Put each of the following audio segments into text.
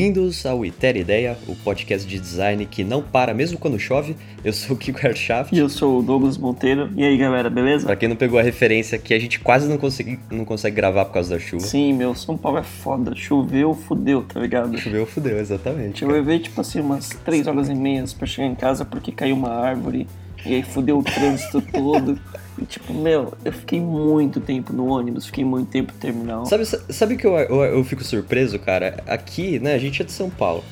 Bem-vindos ao Iter Ideia, o podcast de design que não para mesmo quando chove. Eu sou o Kiko Aircraft. E eu sou o Douglas Monteiro. E aí, galera, beleza? Pra quem não pegou a referência aqui, a gente quase não, consegui, não consegue gravar por causa da chuva. Sim, meu, São Paulo é foda. Choveu, fudeu, tá ligado? Choveu, fudeu, exatamente. Eu levei, tipo assim, umas 3 horas e meia pra chegar em casa porque caiu uma árvore. E aí fudeu o trânsito todo. E tipo, meu, eu fiquei muito tempo no ônibus, fiquei muito tempo no terminal. Sabe, sabe que eu, eu, eu fico surpreso, cara? Aqui, né, a gente é de São Paulo.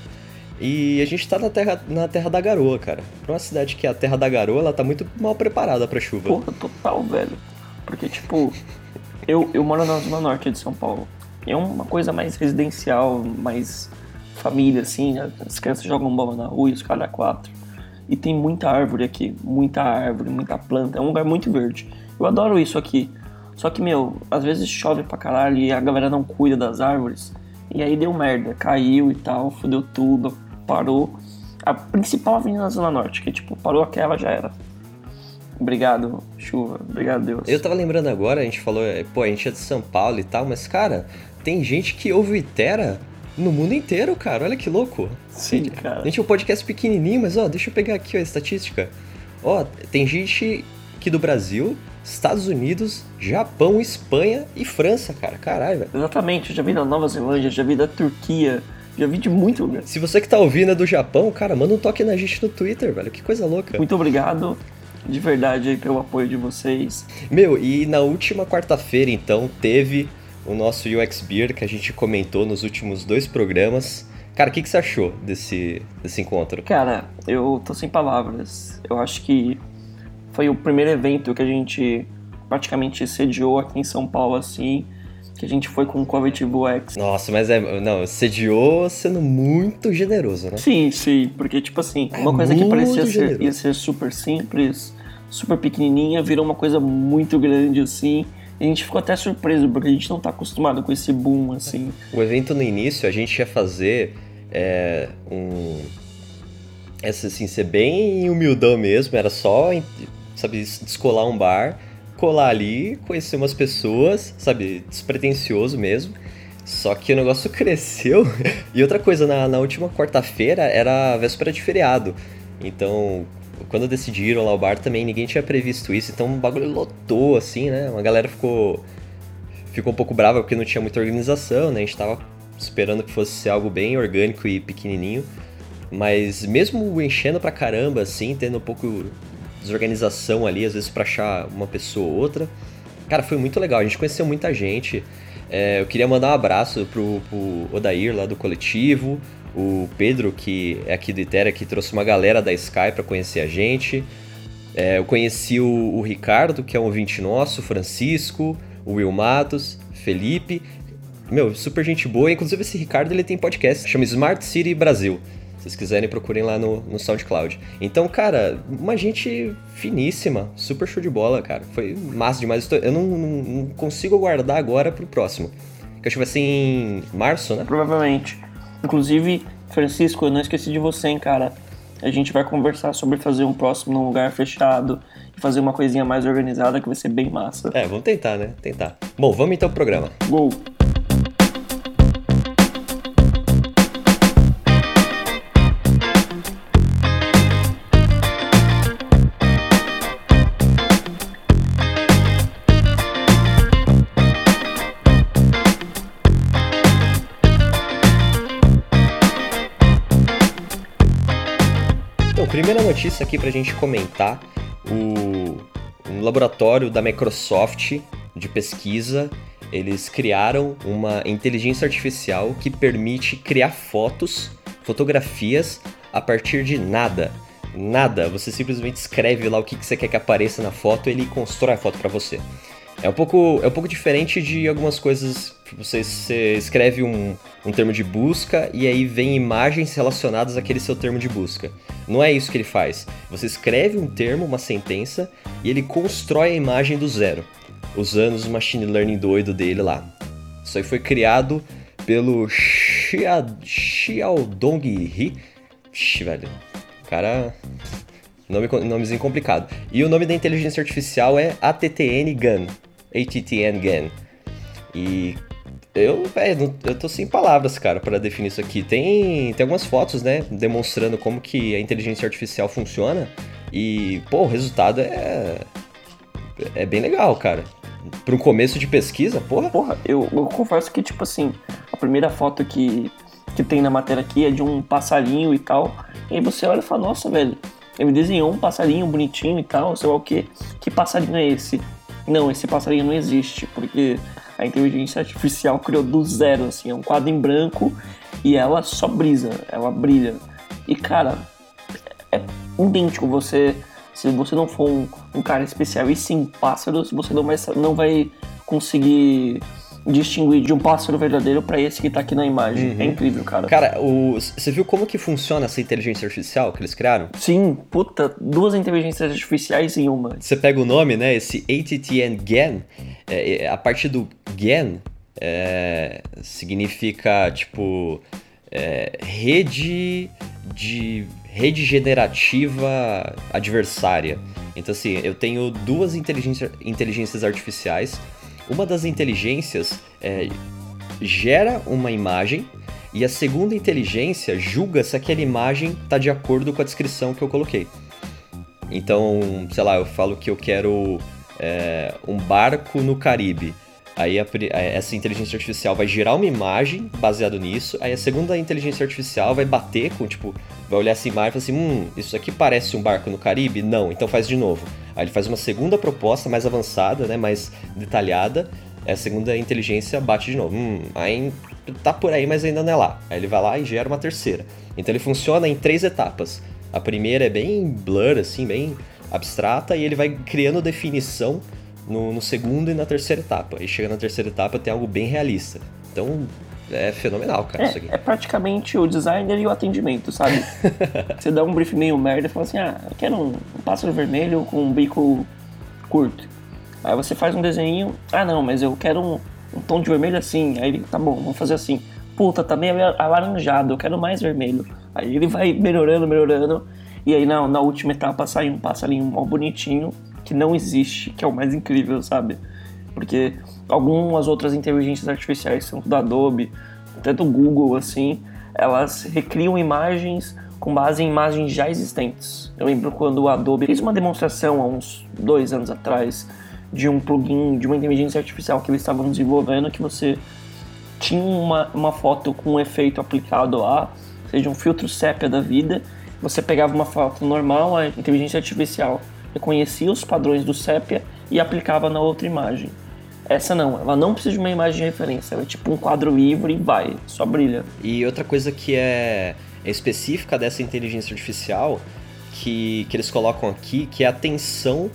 E a gente tá na terra, na terra da garoa, cara. Pra uma cidade que é a terra da garoa, ela tá muito mal preparada pra chuva. Porra, total, velho. Porque, tipo, eu, eu moro na zona norte de São Paulo. É uma coisa mais residencial, mais família, assim. né? As crianças jogam bola na rua e os caras quatro. E tem muita árvore aqui, muita árvore, muita planta. É um lugar muito verde. Eu adoro isso aqui. Só que, meu, às vezes chove pra caralho e a galera não cuida das árvores. E aí deu merda, caiu e tal, fudeu tudo, parou. A principal avenida na Zona Norte, que tipo, parou aquela já era. Obrigado, chuva. Obrigado, Deus. Eu tava lembrando agora, a gente falou, é, pô, a gente é de São Paulo e tal, mas, cara, tem gente que ouve o Itera no mundo inteiro, cara. Olha que louco. Sim, cara. A gente é um podcast pequenininho, mas, ó, deixa eu pegar aqui ó, a estatística. Ó, tem gente aqui do Brasil, Estados Unidos, Japão, Espanha e França, cara. Caralho, velho. Exatamente, eu já vi da Nova Zelândia, já vi da Turquia, já vi de muito lugar. Se você que tá ouvindo é do Japão, cara, manda um toque na gente no Twitter, velho. Que coisa louca. Muito obrigado de verdade aí pelo apoio de vocês. Meu, e na última quarta-feira, então, teve o nosso UX Beer que a gente comentou nos últimos dois programas. Cara, o que, que você achou desse, desse encontro? Cara, eu tô sem palavras. Eu acho que foi o primeiro evento que a gente praticamente sediou aqui em São Paulo, assim, que a gente foi com o Coletivo X. Nossa, mas é. Não, sediou sendo muito generoso, né? Sim, sim, porque, tipo assim, uma É coisa que parecia ser, ser super simples, super pequenininha, virou uma coisa muito grande, assim. E a gente ficou até surpreso, porque a gente não tá acostumado com esse boom, assim. O evento no início a gente ia fazer é, um. Essa, assim, ser bem humildão mesmo, era só, sabe, descolar um bar, colar ali, conhecer umas pessoas, sabe, despretensioso mesmo. Só que o negócio cresceu. E outra coisa, na, na última quarta-feira era véspera de feriado. Então, quando decidiram lá o bar também, ninguém tinha previsto isso. Então o bagulho lotou, assim, né? Uma galera ficou ficou um pouco brava porque não tinha muita organização, né? A gente tava esperando que fosse ser algo bem orgânico e pequenininho. Mas mesmo enchendo pra caramba, assim, tendo um pouco de desorganização ali, às vezes pra achar uma pessoa ou outra. Cara, foi muito legal, a gente conheceu muita gente. É, eu queria mandar um abraço pro, pro Odair lá do coletivo, o Pedro, que é aqui do Itera, que trouxe uma galera da Sky pra conhecer a gente. É, eu conheci o, o Ricardo, que é um ouvinte nosso, o Francisco, o Will Matos, Felipe. Meu, super gente boa. Inclusive, esse Ricardo ele tem podcast, chama Smart City Brasil. Se vocês quiserem, procurem lá no, no SoundCloud. Então, cara, uma gente finíssima, super show de bola, cara. Foi massa demais. Eu não, não- não consigo aguardar agora pro próximo. Que acho que vai ser em março, né? Provavelmente. Inclusive, Francisco, eu não esqueci de você, hein, cara. A gente vai conversar sobre fazer um próximo num lugar fechado e fazer uma coisinha mais organizada que vai ser bem massa. É, vamos tentar, né? Tentar. Bom, vamos então pro programa. Gol! Primeira notícia aqui pra gente comentar: o um laboratório da Microsoft de pesquisa. Eles criaram uma inteligência artificial que permite criar fotos, fotografias a partir de nada. Nada. Você simplesmente escreve lá o que que você quer que apareça na foto e ele constrói a foto pra você. É um pouco, é um pouco diferente de algumas coisas. Você, você escreve um, um termo de busca e aí vem imagens relacionadas àquele seu termo de busca. Não é isso que ele faz. Você escreve um termo, uma sentença, e ele constrói a imagem do zero, usando os machine learning doido dele lá. Isso aí foi criado pelo Xia, Xiaodong He. Ixi, velho. Cara. Nome, nomezinho complicado. E o nome da inteligência artificial é ATTN GAN. ATTN GAN. E Eu, véio, eu tô sem palavras, cara, para definir isso aqui. Tem, tem algumas fotos, né, demonstrando como que a inteligência artificial funciona. E, pô, o resultado é. É bem legal, cara. Para um começo de pesquisa, porra. Porra, eu, eu confesso que, tipo assim, a primeira foto que, que tem na matéria aqui é de um passarinho e tal. E aí você olha e fala, nossa, velho, ele desenhou um passarinho bonitinho e tal, sei lá o que. Que passarinho é esse? Não, esse passarinho não existe, porque a inteligência artificial criou do zero, assim, é um quadro em branco e ela só brisa, ela brilha. E cara, é idêntico você. Se você não for um, um cara especialista em pássaros, você não vai, não vai conseguir distinguir de um pássaro verdadeiro para esse que tá aqui na imagem. Uhum. É incrível, cara. Cara, você viu como que funciona essa inteligência artificial que eles criaram? Sim, puta, duas inteligências artificiais em uma. Você pega o nome, né, esse ATTN GAN, é, é, a partir do GAN é, significa, tipo, é, rede de rede generativa adversária. Então, assim, eu tenho duas inteligência, inteligências artificiais. Uma das inteligências é, gera uma imagem e a segunda inteligência julga se aquela imagem está de acordo com a descrição que eu coloquei. Então, sei lá, eu falo que eu quero é, um barco no Caribe. Aí a, essa inteligência artificial vai gerar uma imagem baseado nisso. Aí a segunda inteligência artificial vai bater com, tipo, vai olhar essa imagem e falar assim: hum, isso aqui parece um barco no Caribe? Não, então faz de novo. Aí ele faz uma segunda proposta mais avançada, né, mais detalhada. Aí a segunda inteligência bate de novo. Hum, aí tá por aí, mas ainda não é lá. Aí ele vai lá e gera uma terceira. Então ele funciona em três etapas. A primeira é bem blur, assim, bem abstrata, e ele vai criando definição no, no segundo e na terceira etapa. E chega na terceira etapa tem algo bem realista. Então é fenomenal, cara, é, isso aqui. É praticamente o designer e o atendimento, sabe? Você dá um brief meio merda e fala assim, ah, eu quero um, pássaro vermelho com um bico curto. Aí você faz um desenho, ah não, mas eu quero um, um tom de vermelho assim. Aí ele, tá bom, vamos fazer assim. Puta, tá meio alaranjado, eu quero mais vermelho. Aí ele vai melhorando, melhorando. E aí na, na última etapa sai um passarinho mal bonitinho que não existe, que é o mais incrível, sabe? Porque algumas outras inteligências artificiais, tanto da Adobe, até do Google, assim, elas recriam imagens com base em imagens já existentes. Eu lembro quando o Adobe fez uma demonstração há uns dois anos atrás de um plugin, de uma inteligência artificial que eles estavam desenvolvendo, que você tinha uma, uma foto com um efeito aplicado lá, seja um filtro sépia da vida, você pegava uma foto normal, a inteligência artificial reconhecia os padrões do sépia e aplicava na outra imagem. Essa não, ela não precisa de uma imagem de referência, ela é tipo um quadro livre e vai, só brilha. E outra coisa que é, é específica dessa inteligência artificial que, que eles colocam aqui, que é a tensão,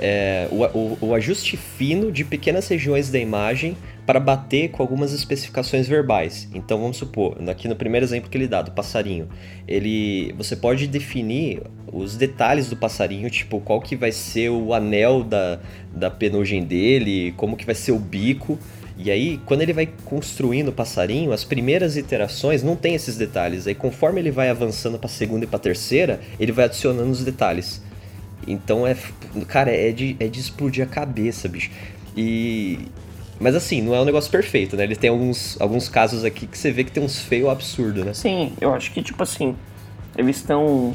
é, o, o, o ajuste fino de pequenas regiões da imagem para bater com algumas especificações verbais. Então vamos supor, aqui no primeiro exemplo que ele dá do passarinho, ele você pode definir os detalhes do passarinho, tipo qual que vai ser o anel da, da penugem dele, como que vai ser o bico. E aí, quando ele vai construindo o passarinho, as primeiras iterações não tem esses detalhes. Aí, conforme ele vai avançando para a segunda e para a terceira, ele vai adicionando os detalhes. Então é. Cara, é de, é de explodir a cabeça, bicho. E, mas assim, não é um negócio perfeito, né? Ele tem alguns, alguns casos aqui que você vê que tem uns feios absurdos, né? Sim, eu acho que, tipo assim, eles estão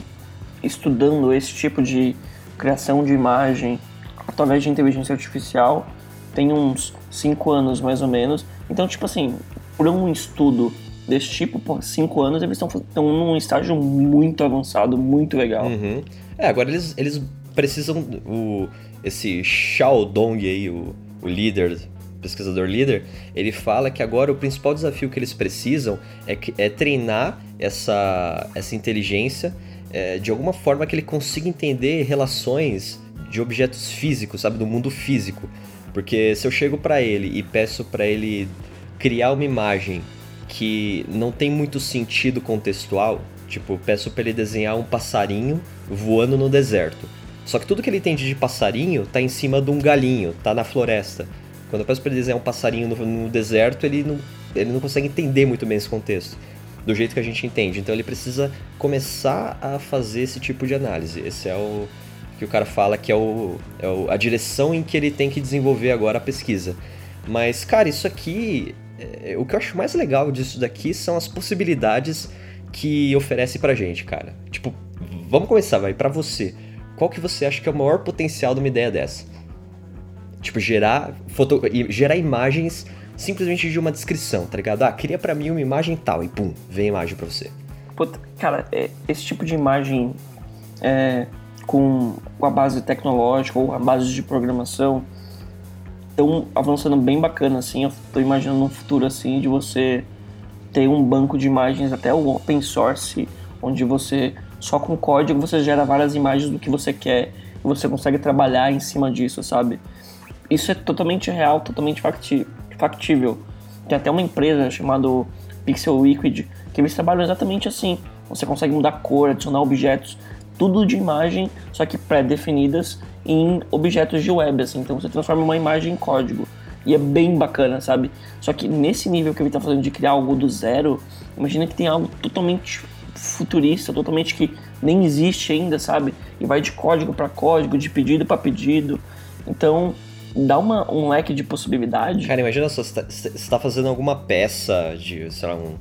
estudando esse tipo de criação de imagem através de inteligência artificial tem uns 5 anos mais ou menos. Então, tipo assim, por um estudo desse tipo, por 5 anos, eles estão num estágio muito avançado, muito legal. Uhum. É, agora eles, eles precisam. O, esse Xiaodong aí, o, o líder pesquisador líder, ele fala que agora o principal desafio que eles precisam é, que, é treinar essa, essa inteligência é, de alguma forma que ele consiga entender relações de objetos físicos, sabe, do mundo físico. Porque se eu chego para ele e peço para ele criar uma imagem que não tem muito sentido contextual, tipo, peço para ele desenhar um passarinho voando no deserto. Só que tudo que ele entende de passarinho tá em cima de um galinho, tá na floresta. Quando eu peço para ele desenhar um passarinho no, no, deserto, ele não, ele não consegue entender muito bem esse contexto, do jeito que a gente entende. Então ele precisa começar a fazer esse tipo de análise. Esse é o que o cara fala que é, o, é o, a direção em que ele tem que desenvolver agora a pesquisa. Mas, cara, isso aqui é, o que eu acho mais legal disso daqui são as possibilidades que oferece pra gente, cara. Tipo, vamos começar, vai, pra você. Qual que você acha que é o maior potencial de uma ideia dessa? Tipo, gerar, foto, gerar imagens simplesmente de uma descrição, tá ligado? Ah, cria pra mim uma imagem tal, e pum, vem a imagem pra você. Puta, cara, é, esse tipo de imagem é, com, com a base tecnológica ou a base de programação estão avançando bem bacana, assim. Eu tô imaginando um futuro assim de você ter um banco de imagens, até o open source, onde você só com código você gera várias imagens do que você quer e você consegue trabalhar em cima disso, sabe? Isso é totalmente real, totalmente factível. Tem até uma empresa chamada Pixel Liquid que eles trabalham exatamente assim. Você consegue mudar cor, adicionar objetos, tudo de imagem, só que pré-definidas em objetos de web, assim. Então você transforma uma imagem em código. E é bem bacana, sabe? Só que nesse nível que ele tá fazendo de criar algo do zero, imagina que tem algo totalmente futurista, totalmente que nem existe ainda, sabe? E vai de código para código, de pedido para pedido. Então, dá uma, um leque de possibilidade. Cara, imagina só, você está tá fazendo alguma peça de, sei lá, um,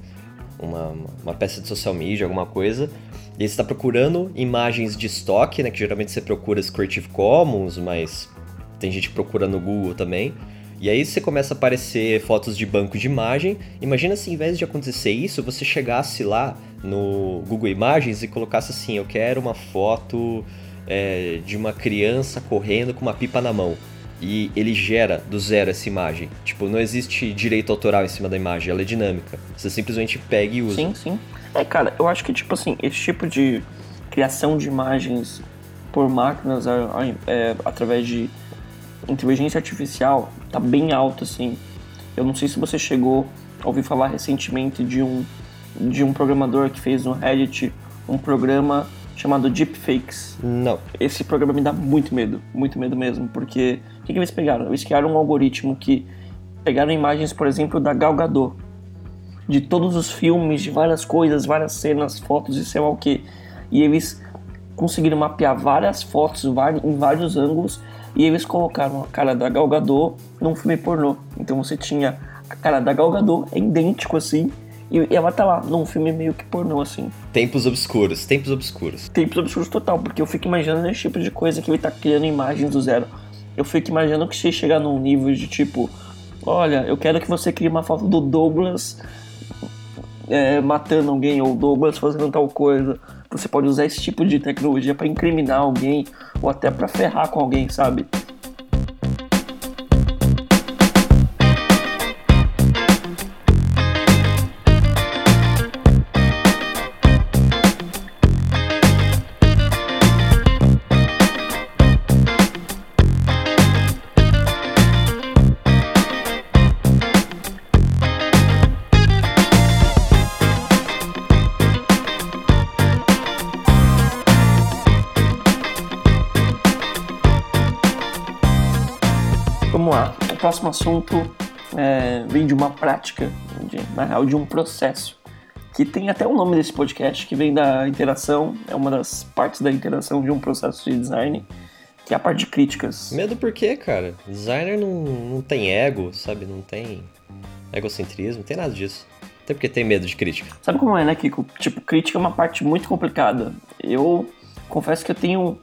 uma, uma peça de social media, alguma coisa, e você está procurando imagens de estoque, né? Que geralmente você procura Creative Commons, mas tem gente que procura no Google também. E aí você começa a aparecer fotos de banco de imagem. Imagina se em vez de acontecer isso, você chegasse lá no Google Imagens e colocasse assim, eu quero uma foto é, de uma criança correndo com uma pipa na mão. E ele gera do zero essa imagem. Tipo, não existe direito autoral em cima da imagem, ela é dinâmica. Você simplesmente pega e usa. Sim, sim. É, cara, eu acho que, tipo assim, esse tipo de criação de imagens por máquinas é, através de inteligência artificial tá bem alto, assim. Eu não sei se você chegou a ouvir falar recentemente de um, de um programador que fez no Reddit um programa chamado Deepfakes. Não. Esse programa me dá muito medo, muito medo mesmo, porque o que, que eles pegaram? Eles criaram um algoritmo que pegaram imagens, por exemplo, da Gal Gadot, de todos os filmes, de várias coisas, várias cenas, fotos e sei lá o que, e eles conseguiram mapear várias fotos em vários ângulos e eles colocaram a cara da Gal Gadot num filme pornô. Então você tinha a cara da Gal Gadot, é idêntico assim, e ela tá lá num filme meio que pornô assim. Tempos obscuros, tempos obscuros. Tempos obscuros total, porque eu fico imaginando esse tipo de coisa que ele tá criando imagens do zero. Eu fico imaginando que se chegar num nível de tipo, olha, eu quero que você crie uma foto do Douglas é, matando alguém ou Douglas fazendo tal coisa você pode usar esse tipo de tecnologia para incriminar alguém ou até para ferrar com alguém, sabe? Próximo assunto é, vem de uma prática, de, na real, de um processo. Que tem até o nome desse podcast, que vem da interação, é uma das partes da interação de um processo de design, que é a parte de críticas. Medo por quê, cara? Designer não, não tem ego, sabe? Não tem egocentrismo, não tem nada disso. Até porque tem medo de crítica. Sabe como é, né, Kiko? Tipo, crítica é uma parte muito complicada. Eu confesso que eu tenho.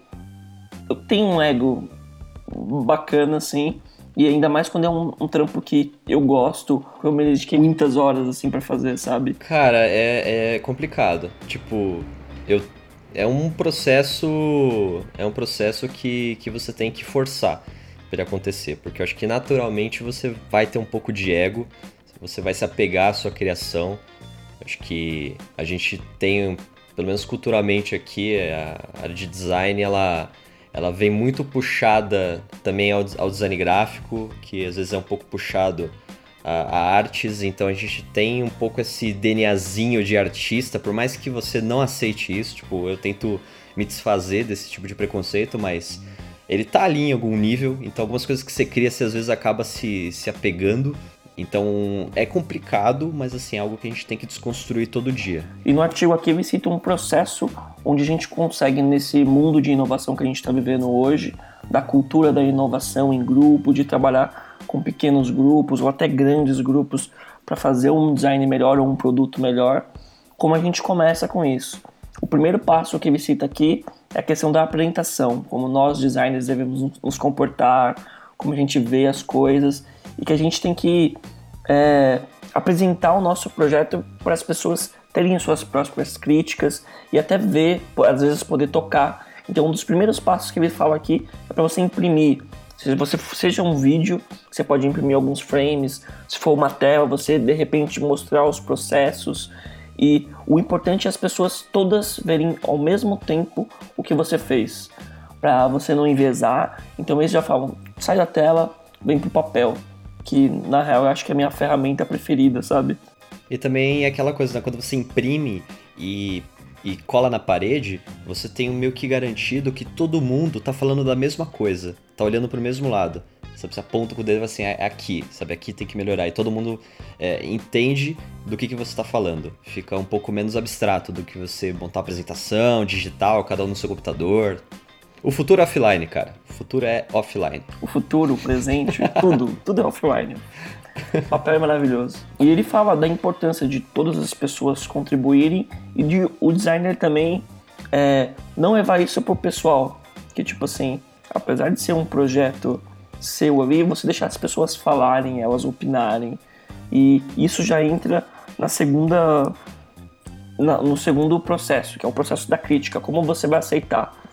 Eu tenho um ego bacana, assim. E ainda mais quando é um, um trampo que eu gosto, eu me dediquei muitas horas, assim, para fazer, sabe? Cara, é, é complicado. Tipo, eu é um processo é um processo que, que você tem que forçar para acontecer, porque eu acho que naturalmente você vai ter um pouco de ego, você vai se apegar à sua criação. Acho que a gente tem, pelo menos culturalmente aqui, a área de design ela ela vem muito puxada também ao, ao design gráfico, que às vezes é um pouco puxado a, a, artes, então a gente tem um pouco esse DNAzinho de artista, por mais que você não aceite isso, tipo, eu tento me desfazer desse tipo de preconceito, mas ele tá ali em algum nível, então algumas coisas que você cria, você às vezes acaba se, se apegando então é complicado, mas assim, é algo que a gente tem que desconstruir todo dia. E no artigo aqui ele cita um processo onde a gente consegue, nesse mundo de inovação que a gente está vivendo hoje, da cultura da inovação em grupo, de trabalhar com pequenos grupos ou até grandes grupos para fazer um design melhor ou um produto melhor, como a gente começa com isso? O primeiro passo que ele cita aqui é a questão da apresentação, como nós designers devemos nos comportar, como a gente vê as coisas e que a gente tem que é, apresentar o nosso projeto para as pessoas terem suas próprias críticas e até ver, às vezes poder tocar. Então, um dos primeiros passos que ele fala aqui é para você imprimir. Se você seja um vídeo, você pode imprimir alguns frames. Se for uma tela, você de repente mostrar os processos. E o importante é as pessoas todas verem ao mesmo tempo o que você fez, para você não envezar. Então eles já falam: sai da tela, vem pro papel que na real eu acho que é a minha ferramenta preferida, sabe? E também aquela coisa, né? quando você imprime e, e cola na parede, você tem meio que garantido que todo mundo tá falando da mesma coisa, tá olhando pro mesmo lado. Sabe, você aponta com o dedo assim, é aqui, sabe, aqui tem que melhorar. E todo mundo é, entende do que, que você está falando. Fica um pouco menos abstrato do que você montar apresentação, digital, cada um no seu computador. O futuro é offline, cara. O futuro é offline. O futuro, o presente, tudo, tudo é offline. O papel é maravilhoso. E ele fala da importância de todas as pessoas contribuírem e de o designer também é, não levar isso pro pessoal. Que tipo assim, apesar de ser um projeto seu ali, você deixar as pessoas falarem, elas opinarem. E isso já entra na segunda. No segundo processo, que é o processo da crítica, como você vai aceitar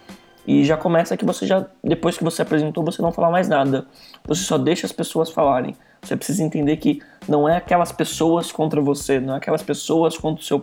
e já começa que você já, depois que você apresentou, você não fala mais nada. Você só deixa as pessoas falarem. Você precisa entender que não é aquelas pessoas contra você, não é aquelas pessoas contra o seu,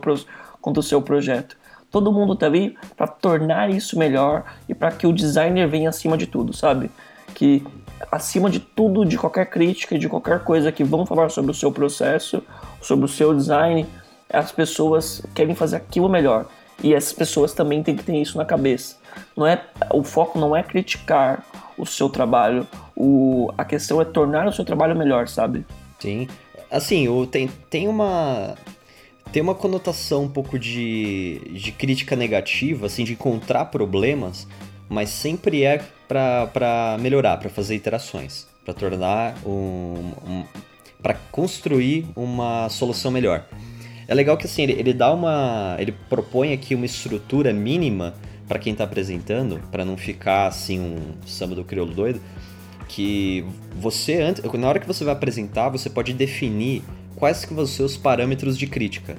contra o seu projeto. Todo mundo tá ali para tornar isso melhor e para que o designer venha acima de tudo, sabe? Que acima de tudo, de qualquer crítica, de qualquer coisa que vão falar sobre o seu processo, sobre o seu design, as pessoas querem fazer aquilo melhor. E essas pessoas também têm que ter isso na cabeça. Não é, o foco não é criticar o seu trabalho, o, a questão é tornar o seu trabalho melhor, sabe? Sim. Assim, o, tem, tem uma. Tem uma conotação um pouco de, de crítica negativa, assim, de encontrar problemas, mas sempre é para melhorar, para fazer iterações, para tornar um, um para construir uma solução melhor. É legal que assim, ele, ele dá uma. ele propõe aqui uma estrutura mínima para quem está apresentando, para não ficar assim um samba do crioulo doido, que você antes, na hora que você vai apresentar, você pode definir quais que vão ser os parâmetros de crítica.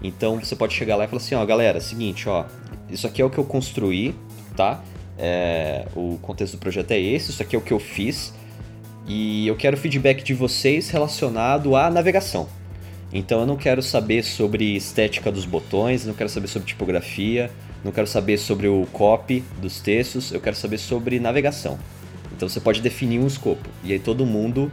Então você pode chegar lá e falar assim, ó, galera, seguinte, ó, isso aqui é o que eu construí, tá? É, o contexto do projeto é esse, isso aqui é o que eu fiz e eu quero feedback de vocês relacionado à navegação. Então eu não quero saber sobre estética dos botões, não quero saber sobre tipografia, não quero saber sobre o copy dos textos, eu quero saber sobre navegação. Então você pode definir um escopo e aí todo mundo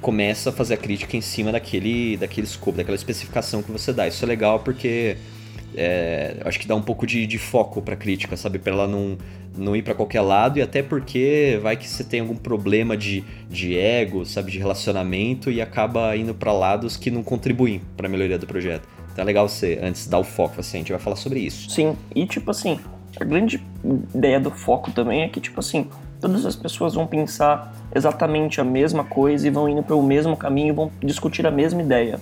começa a fazer a crítica em cima daquele, daquele escopo, daquela especificação que você dá. Isso é legal porque é, acho que dá um pouco de, de foco para crítica, sabe? Para ela não, não ir para qualquer lado e até porque vai que você tem algum problema de, de ego, sabe? De relacionamento e acaba indo para lados que não contribuem para a melhoria do projeto. Então é legal você, antes, dar o foco, assim, a gente vai falar sobre isso. Sim, e tipo assim, a grande ideia do foco também é que, tipo assim, todas as pessoas vão pensar exatamente a mesma coisa e vão indo para o mesmo caminho e vão discutir a mesma ideia.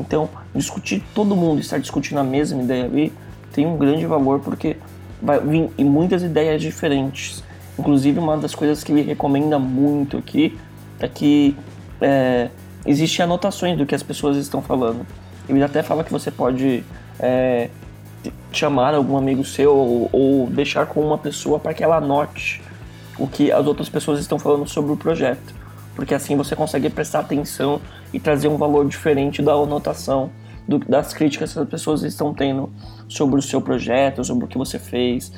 Então, discutir todo mundo estar discutindo a mesma ideia ali tem um grande valor porque vai vir muitas ideias diferentes. Inclusive, uma das coisas que ele recomenda muito aqui é que é, existem anotações do que as pessoas estão falando. Ele até fala que você pode é, chamar algum amigo seu ou, ou deixar com uma pessoa para que ela anote o que as outras pessoas estão falando sobre o projeto porque assim você consegue prestar atenção e trazer um valor diferente da anotação, do, das críticas que as pessoas estão tendo sobre o seu projeto, sobre o que você fez,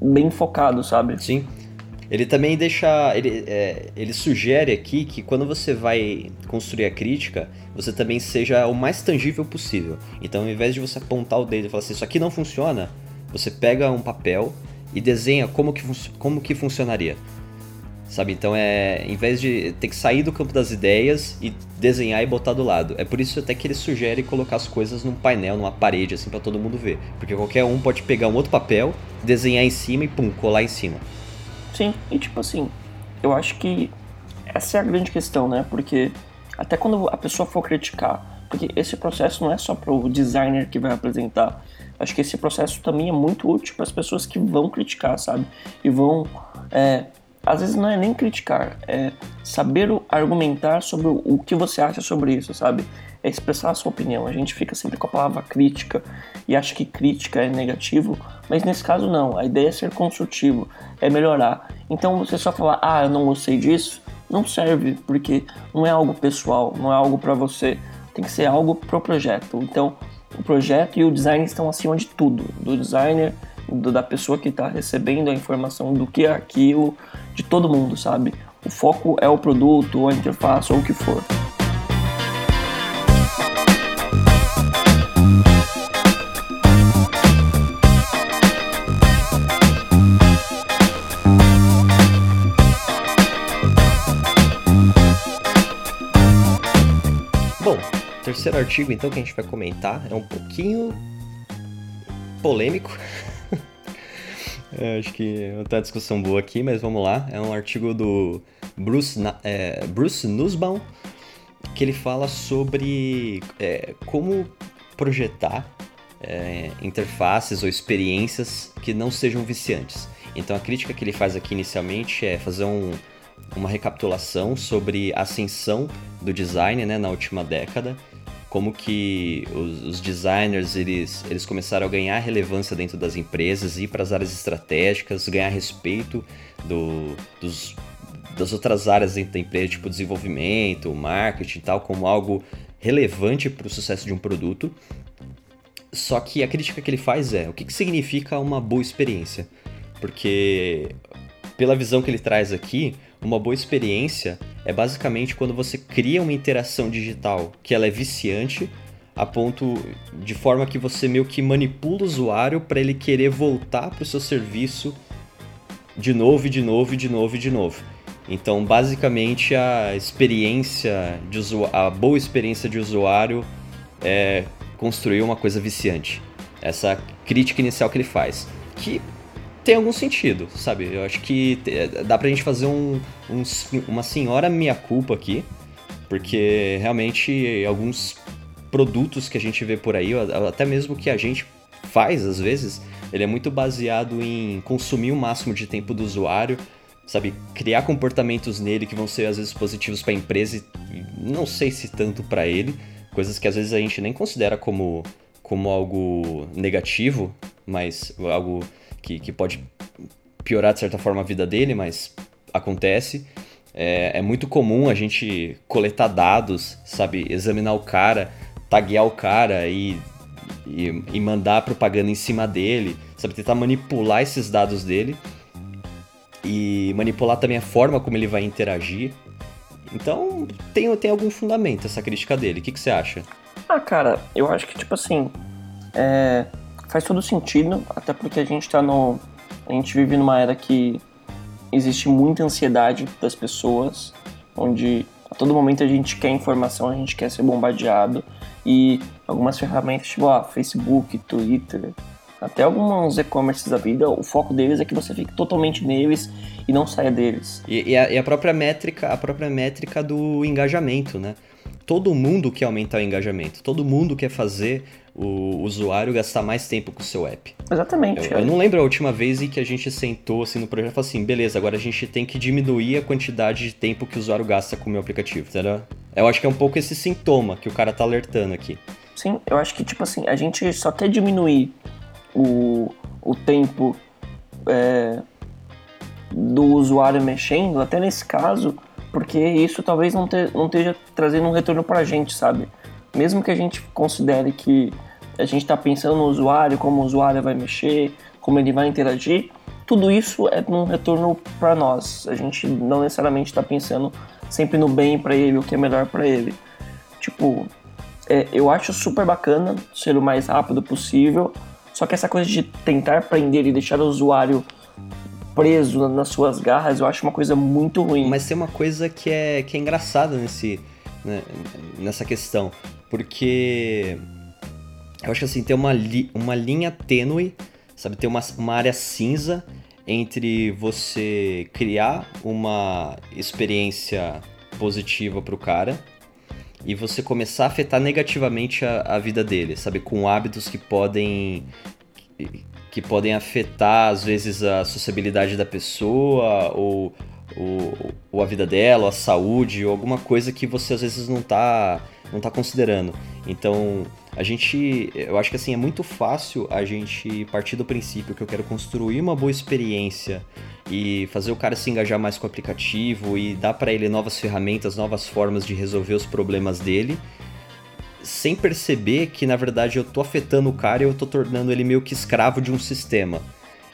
bem focado, sabe? Sim. Ele também deixa. Ele, é, ele sugere aqui que quando você vai construir a crítica, você também seja o mais tangível possível. Então, ao invés de você apontar o dedo e falar assim, isso aqui não funciona, você pega um papel e desenha como que, como que funcionaria sabe? Então é, em vez de ter que sair do campo das ideias e desenhar e botar do lado. É por isso até que ele sugere colocar as coisas num painel, numa parede assim para todo mundo ver, porque qualquer um pode pegar um outro papel, desenhar em cima e pum, colar em cima. Sim, e tipo assim, eu acho que essa é a grande questão, né? Porque até quando a pessoa for criticar Porque esse processo não é só para o designer que vai apresentar. Acho que esse processo também é muito útil para as pessoas que vão criticar, sabe? E vão. É, às vezes não é nem criticar, é saber argumentar sobre o que você acha sobre isso, sabe? É expressar a sua opinião. A gente fica sempre com a palavra crítica e acha que crítica é negativo, mas nesse caso não. A ideia é ser construtivo, é melhorar. Então você só falar, ah, eu não gostei disso, não serve, porque não é algo pessoal, não é algo para você tem que ser algo pro projeto. Então, o projeto e o design estão acima de tudo, do designer, do, da pessoa que está recebendo a informação do que é aquilo, de todo mundo, sabe? O foco é o produto, a interface, ou o que for. terceiro artigo, então, que a gente vai comentar é um pouquinho polêmico. é, acho que tá discussão boa aqui, mas vamos lá. É um artigo do Bruce, é, Bruce Nussbaum, que ele fala sobre é, como projetar é, interfaces ou experiências que não sejam viciantes. Então a crítica que ele faz aqui inicialmente é fazer um, uma recapitulação sobre a ascensão do design né, na última década como que os, os, designers eles, eles começaram a ganhar relevância dentro das empresas, ir para as áreas estratégicas, ganhar respeito do, dos, das outras áreas dentro da empresa, tipo desenvolvimento, marketing e tal, como algo relevante para o sucesso de um produto. Só que a crítica que ele faz é o que, que significa uma boa experiência? Porque, pela visão que ele traz aqui, uma boa experiência é basicamente quando você cria uma interação digital que ela é viciante a ponto de forma que você meio que manipula o usuário para ele querer voltar para o seu serviço de novo e de novo e de novo e de novo. Então, basicamente, a experiência de a boa experiência de usuário é construir uma coisa viciante. Essa crítica inicial que ele faz, que tem algum sentido, sabe? Eu acho que dá pra gente fazer um, um uma senhora minha-culpa aqui, porque realmente alguns produtos que a gente vê por aí, até mesmo que a gente faz às vezes, ele é muito baseado em consumir o máximo de tempo do usuário, sabe? Criar comportamentos nele que vão ser às vezes positivos para a empresa e não sei se tanto para ele, coisas que às vezes a gente nem considera como, como algo negativo, mas algo que, que pode piorar de certa forma a vida dele, mas acontece. É, é, muito comum a gente coletar dados, sabe? Examinar o cara, taguear o cara e, e, e mandar propaganda em cima dele, sabe? Tentar manipular esses dados dele e manipular também a forma como ele vai interagir. Então, tem, tem algum fundamento essa crítica dele. O que, que você acha? Ah, cara, eu acho que, tipo assim, é, faz todo sentido, até porque a gente tá no. A gente vive numa era que existe muita ansiedade das pessoas, onde a todo momento a gente quer informação, a gente quer ser bombardeado. E algumas ferramentas, tipo ah, Facebook, Twitter, até alguns e-commerces da vida, o foco deles é que você fique totalmente neles e não saia deles. E, e, a, e, a, própria métrica, a própria métrica do engajamento, né? Todo mundo quer aumentar o engajamento, todo mundo quer fazer o usuário gastar mais tempo com o seu app. Exatamente. Eu, é. eu, não lembro a última vez em que a gente sentou assim no projeto e falou assim, beleza, agora a gente tem que diminuir a quantidade de tempo que o usuário gasta com o meu aplicativo, entendeu? Eu acho que é um pouco esse sintoma que o cara tá alertando aqui. Sim, eu acho que tipo assim, a gente só quer diminuir o, o tempo é, do usuário mexendo, até nesse caso, porque isso talvez não, te, não esteja trazendo um retorno pra gente, sabe? mesmo que a gente considere que a gente está pensando no usuário, como o usuário vai mexer, como ele vai interagir, tudo isso é um retorno para nós. A gente não necessariamente está pensando sempre no bem para ele, o que é melhor para ele. Tipo, é, eu acho super bacana ser o mais rápido possível, só que essa coisa de tentar prender e deixar o usuário preso nas suas garras, eu acho uma coisa muito ruim. Mas tem uma coisa que é, que é engraçada nesse, né, nessa questão. Porque eu acho que assim, tem uma, li uma linha tênue, sabe? Tem uma, uma área cinza entre você criar uma experiência positiva para o cara e você começar a afetar negativamente a, a vida dele, sabe? Com hábitos que podem que podem afetar às vezes a sociabilidade da pessoa ou, ou, ou, a vida dela, a saúde, ou alguma coisa que você às vezes não está não tá considerando. Então, a gente, eu acho que assim é muito fácil a gente partir do princípio que eu quero construir uma boa experiência e fazer o cara se engajar mais com o aplicativo e dar para ele novas ferramentas, novas formas de resolver os problemas dele, sem perceber que na verdade eu tô afetando o cara e eu tô tornando ele meio que escravo de um sistema.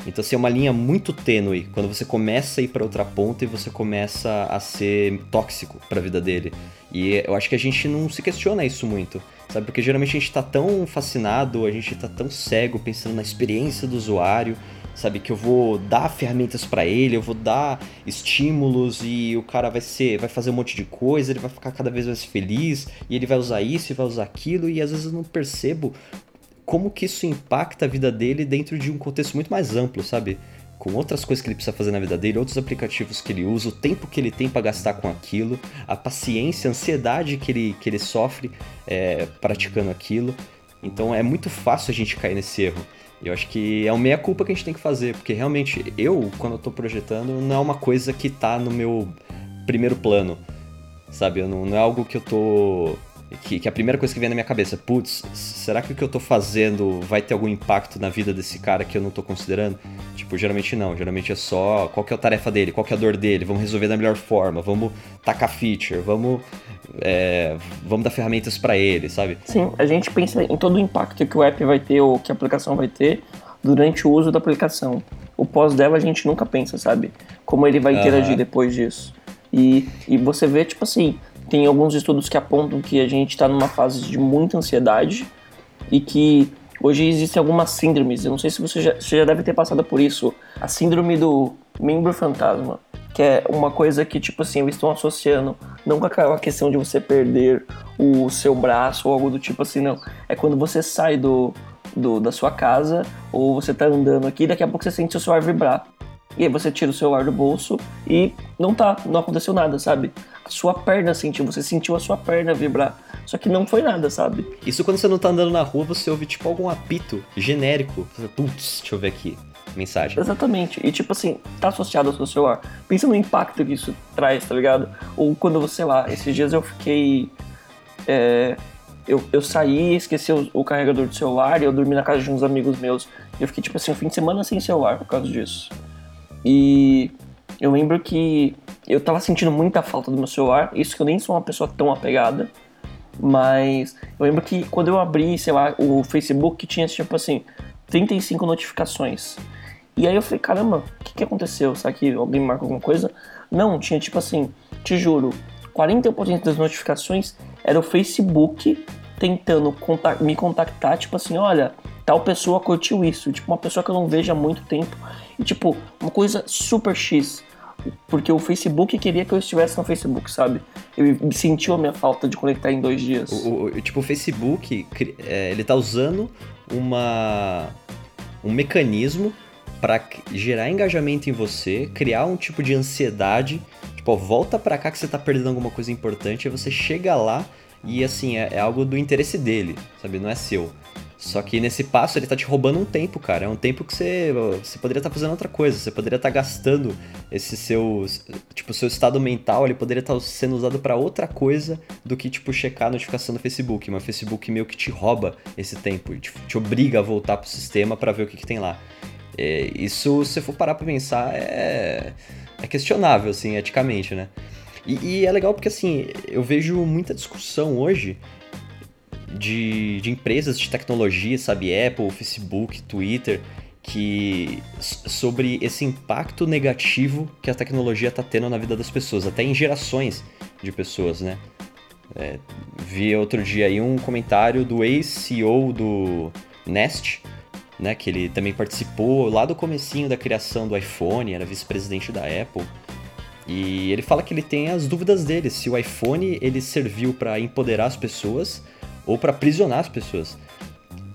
Então, assim, é uma linha muito tênue quando você começa a ir para outra ponta e você começa a ser tóxico para a vida dele. E eu acho que a gente não se questiona isso muito, sabe? Porque geralmente a gente tá tão fascinado, a gente tá tão cego pensando na experiência do usuário, sabe? Que eu vou dar ferramentas para ele, eu vou dar estímulos e o cara vai ser, vai fazer um monte de coisa, ele vai ficar cada vez mais feliz e ele vai usar isso e vai usar aquilo e às vezes eu não percebo como que isso impacta a vida dele dentro de um contexto muito mais amplo, sabe? Com outras coisas que ele precisa fazer na vida dele, outros aplicativos que ele usa, o tempo que ele tem para gastar com aquilo, a paciência, a ansiedade que ele, que ele sofre é, praticando aquilo. Então é muito fácil a gente cair nesse erro. Eu acho que é uma meia culpa que a gente tem que fazer, porque realmente eu, quando eu tô projetando, não é uma coisa que tá no meu primeiro plano, sabe? Não, não é algo que eu tô que, que a primeira coisa que vem na minha cabeça, putz, será que o que eu tô fazendo vai ter algum impacto na vida desse cara que eu não tô considerando? Tipo, geralmente não, geralmente é só qual que é a tarefa dele, qual que é a dor dele, vamos resolver da melhor forma, vamos tacar feature, vamos, é, vamos dar ferramentas para ele, sabe? Sim, a gente pensa em todo o impacto que o app vai ter ou que a aplicação vai ter durante o uso da aplicação. O pós dela a gente nunca pensa, sabe? Como ele vai interagir uhum. depois disso. E, e você vê, tipo assim, tem alguns estudos que apontam que a gente está numa fase de muita ansiedade e que hoje existem algumas síndromes. Eu não sei se você já, você já deve ter passado por isso. A síndrome do membro fantasma, que é uma coisa que, tipo assim, eles estão associando não com aquela questão de você perder o seu braço ou algo do tipo assim, não. É quando você sai do, do da sua casa ou você tá andando aqui daqui a pouco você sente seu celular vibrar. E aí você tira o celular do bolso e não tá, não aconteceu nada, sabe? A sua perna sentiu, você sentiu a sua perna vibrar. Só que não foi nada, sabe? Isso quando você não tá andando na rua, você ouve tipo algum apito genérico. Putz, deixa eu ver aqui. Mensagem. Exatamente. E tipo assim, tá associado ao seu celular. Pensa no impacto que isso traz, tá ligado? Ou quando você, sei lá, esses dias eu fiquei. É, eu, eu saí, esqueci o, o, carregador do celular e eu dormi na casa de uns amigos meus. E eu fiquei, tipo assim, um fim de semana sem celular por causa disso. E eu lembro que eu tava sentindo muita falta do meu celular, isso que eu nem sou uma pessoa tão apegada, mas eu lembro que quando eu abri, sei lá, o Facebook tinha tipo assim, 35 notificações. E aí eu falei, caramba, o que, que aconteceu? Será que alguém marcou alguma coisa? Não, tinha tipo assim, te juro, 40% das notificações era o Facebook tentando me contactar, tipo assim, olha, tal pessoa curtiu isso, tipo uma pessoa que eu não vejo há muito tempo e tipo uma coisa super X, porque o Facebook queria que eu estivesse no Facebook, sabe? Ele sentiu a minha falta de conectar em dois dias. O, o tipo o Facebook, é, ele tá usando uma um mecanismo para gerar engajamento em você, criar um tipo de ansiedade, tipo, ó, volta para cá que você tá perdendo alguma coisa importante, aí você chega lá e assim, é, é algo do interesse dele, sabe? Não é seu. Só que nesse passo ele tá te roubando um tempo, cara. É um tempo que você, você poderia estar tá fazendo outra coisa. Você poderia estar tá gastando esse seu. Tipo, seu estado mental, ele poderia estar tá sendo usado para outra coisa do que, tipo, checar a notificação do Facebook. Mas o Facebook meio que te rouba esse tempo, te, te obriga a voltar pro sistema para ver o que, que tem lá. É, isso, se for parar pra pensar, é, é questionável, assim, eticamente, né? E, e, é legal porque, assim, eu vejo muita discussão hoje de, de empresas de tecnologia, sabe? Apple, Facebook, Twitter, que sobre esse impacto negativo que a tecnologia está tendo na vida das pessoas, até em gerações de pessoas, né? É, vi outro dia aí um comentário do ex-CEO do Nest, né, que ele também participou lá do comecinho da criação do iPhone, era vice-presidente da Apple. E ele fala que ele tem as dúvidas dele, se o iPhone ele serviu para empoderar as pessoas ou para aprisionar as pessoas.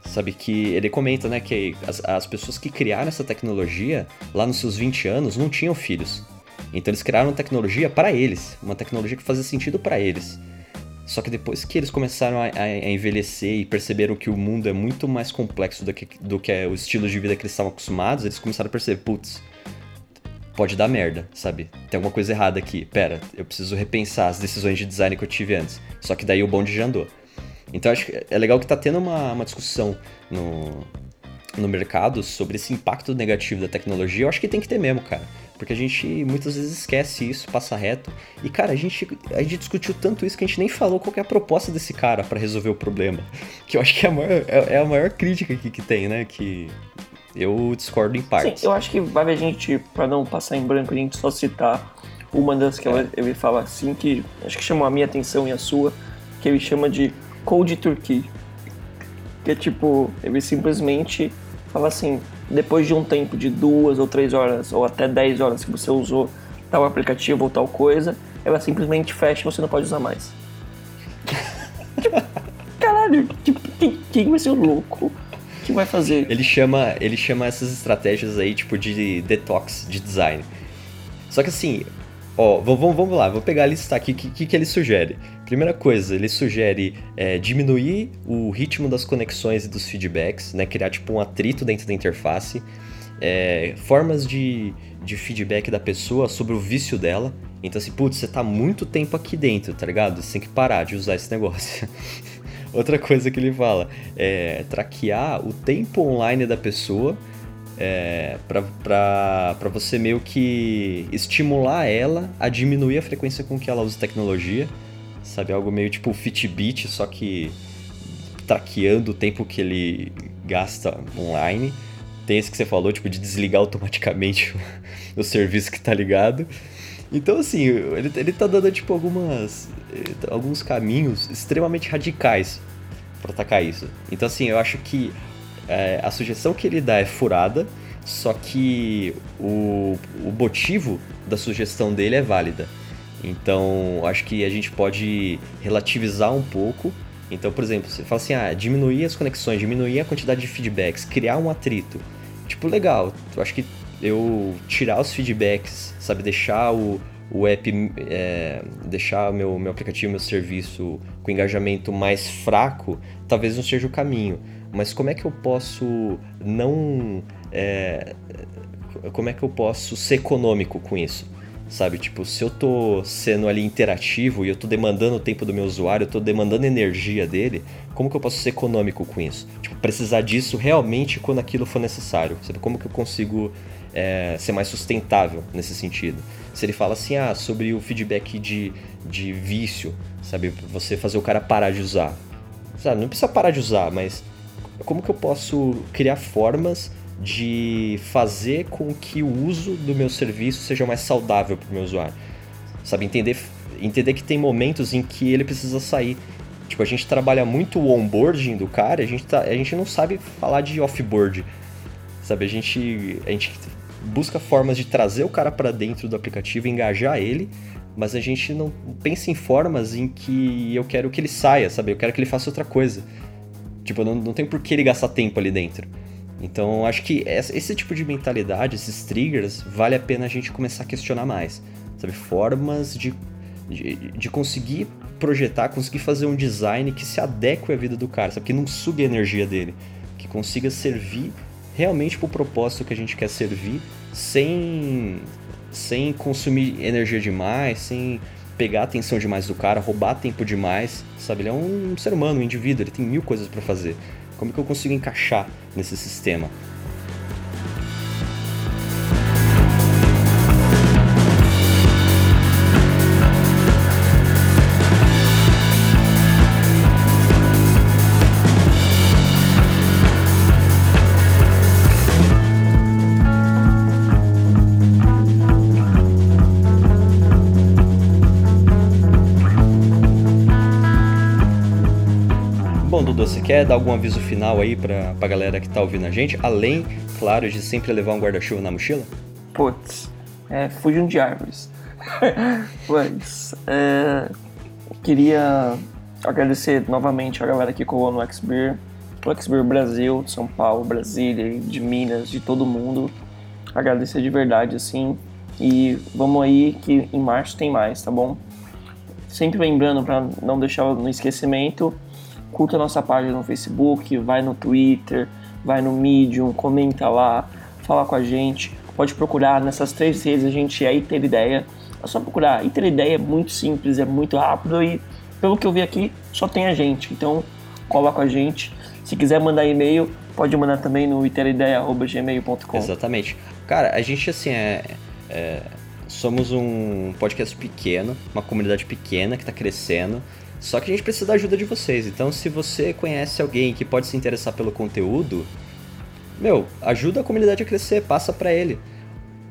Sabe que ele comenta, né, que as, as pessoas que criaram essa tecnologia lá nos seus 20 anos não tinham filhos. Então eles criaram uma tecnologia para eles, uma tecnologia que fazia sentido para eles. Só que depois que eles começaram a, a, envelhecer e perceberam que o mundo é muito mais complexo do que, do que é o estilo de vida que eles estavam acostumados, eles começaram a perceber, putz, pode dar merda, sabe? Tem alguma coisa errada aqui. Pera, eu preciso repensar as decisões de design que eu tive antes. Só que daí o bonde já andou. Então acho que é legal que tá tendo uma, uma discussão no, no mercado sobre esse impacto negativo da tecnologia. Eu acho que tem que ter mesmo, cara. Porque a gente muitas vezes esquece isso, passa reto. E, cara, a gente, a gente discutiu tanto isso que a gente nem falou qual é a proposta desse cara para resolver o problema. Que eu acho que é a maior, é, é a maior crítica que, que tem, né? Que eu discordo em partes. Sim, eu acho que vale a gente, para não passar em branco, a gente só citar uma das que é. ele fala assim, que acho que chamou a minha atenção e a sua, que ele chama de Code Turkey. Que é tipo, ele simplesmente fala assim, depois de um tempo de duas ou três horas, ou até dez horas que você usou tal aplicativo ou tal coisa, ela simplesmente fecha e você não pode usar mais. tipo, caralho, tipo, quem, quem vai ser o louco que vai fazer? Ele chama, ele chama essas estratégias aí, tipo, de detox, de design. Só que assim, ó, vamos, vamos lá, vou pegar a lista aqui, o que, que, que ele sugere? Primeira coisa, ele sugere é, diminuir o ritmo das conexões e dos feedbacks, né? Criar tipo um atrito dentro da interface. É, formas de, de feedback da pessoa sobre o vício dela. Então assim, putz, você tá muito tempo aqui dentro, tá ligado? Você tem que parar de usar esse negócio. Outra coisa que ele fala é traquear o tempo online da pessoa é, para você meio que estimular ela a diminuir a frequência com que ela usa tecnologia sabe? Algo meio tipo Fitbit, só que traqueando o tempo que ele gasta online. Tem esse que você falou, tipo, de desligar automaticamente o serviço que tá ligado. Então, assim, ele, ele tá dando, tipo, algumas... alguns caminhos extremamente radicais para atacar isso. Então, assim, eu acho que é, a sugestão que ele dá é furada, só que o, o motivo da sugestão dele é válida. Então, acho que a gente pode relativizar um pouco. Então, por exemplo, você fala assim, ah, diminuir as conexões, diminuir a quantidade de feedbacks, criar um atrito. Tipo, legal, eu acho que eu tirar os feedbacks, sabe, deixar o, o app, é, deixar o meu, meu aplicativo, meu serviço com engajamento mais fraco, talvez não seja o caminho. Mas como é que eu posso não. É, como é que eu posso ser econômico com isso? sabe? Tipo, se eu tô sendo ali interativo e eu tô demandando o tempo do meu usuário, eu tô demandando energia dele, como que eu posso ser econômico com isso? Tipo, precisar disso realmente quando aquilo for necessário, sabe? Como que eu consigo é, ser mais sustentável nesse sentido? Se ele fala assim, ah, sobre o feedback de, de vício, sabe? Você fazer o cara parar de usar. Sabe? Não precisa parar de usar, mas como que eu posso criar formas de fazer com que o uso do meu serviço seja mais saudável para o meu usuário. Sabe, entender, entender que tem momentos em que ele precisa sair. Tipo, a gente trabalha muito o onboarding do cara, a gente, tá, a gente não sabe falar de offboard. Sabe, a gente, a gente busca formas de trazer o cara para dentro do aplicativo, engajar ele, mas a gente não pensa em formas em que eu quero que ele saia, sabe? Eu quero que ele faça outra coisa. Tipo, não, não tem por que ele gastar tempo ali dentro. Então, acho que esse tipo de mentalidade, esses triggers, vale a pena a gente começar a questionar mais. Sabe? Formas de, de, de conseguir projetar, conseguir fazer um design que se adeque à vida do cara, sabe? Que não sugue a energia dele. Que consiga servir realmente para o propósito que a gente quer servir, sem, sem consumir energia demais, sem pegar a atenção demais do cara, roubar tempo demais, sabe? Ele é um ser humano, um indivíduo, ele tem mil coisas para fazer. Como que eu consigo encaixar nesse sistema? Quer dar algum aviso final aí pra, pra galera que tá ouvindo a gente? Além, claro, de sempre levar um guarda-chuva na mochila? Putz, é, fujam de árvores. Mas, é, queria agradecer novamente a galera que colou no XBeer, o XBeer Brasil, de São Paulo, Brasília, de Minas, de todo mundo. Agradecer de verdade, assim. E vamos aí que em março tem mais, tá bom? Sempre lembrando para não deixar no esquecimento, curta nossa página no Facebook, vai no Twitter, vai no Medium, comenta lá, fala com a gente. Pode procurar nessas três redes, a gente é Iter Ideia. É só procurar. Iter Ideia é muito simples, é muito rápido e, pelo que eu vi aqui, só tem a gente. Então, cola com a gente. Se quiser mandar e-mail, pode mandar também no iterideiia.gmail.com. Exatamente. Cara, a gente, assim, é, é, somos um podcast pequeno, uma comunidade pequena que está crescendo. Só que a gente precisa da ajuda de vocês. Então, se você conhece alguém que pode se interessar pelo conteúdo, meu, ajuda a comunidade a crescer, passa para ele.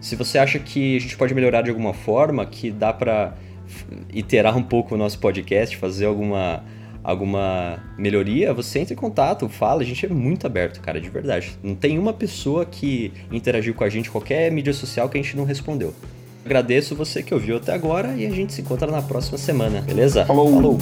Se você acha que a gente pode melhorar de alguma forma, que dá para iterar um pouco o nosso podcast, fazer alguma alguma melhoria, você entra em contato, fala, a gente é muito aberto, cara, de verdade. Não tem uma pessoa que interagiu com a gente, qualquer mídia social que a gente não respondeu. Agradeço você que ouviu até agora e a gente se encontra na próxima semana, beleza? Falou! Falou.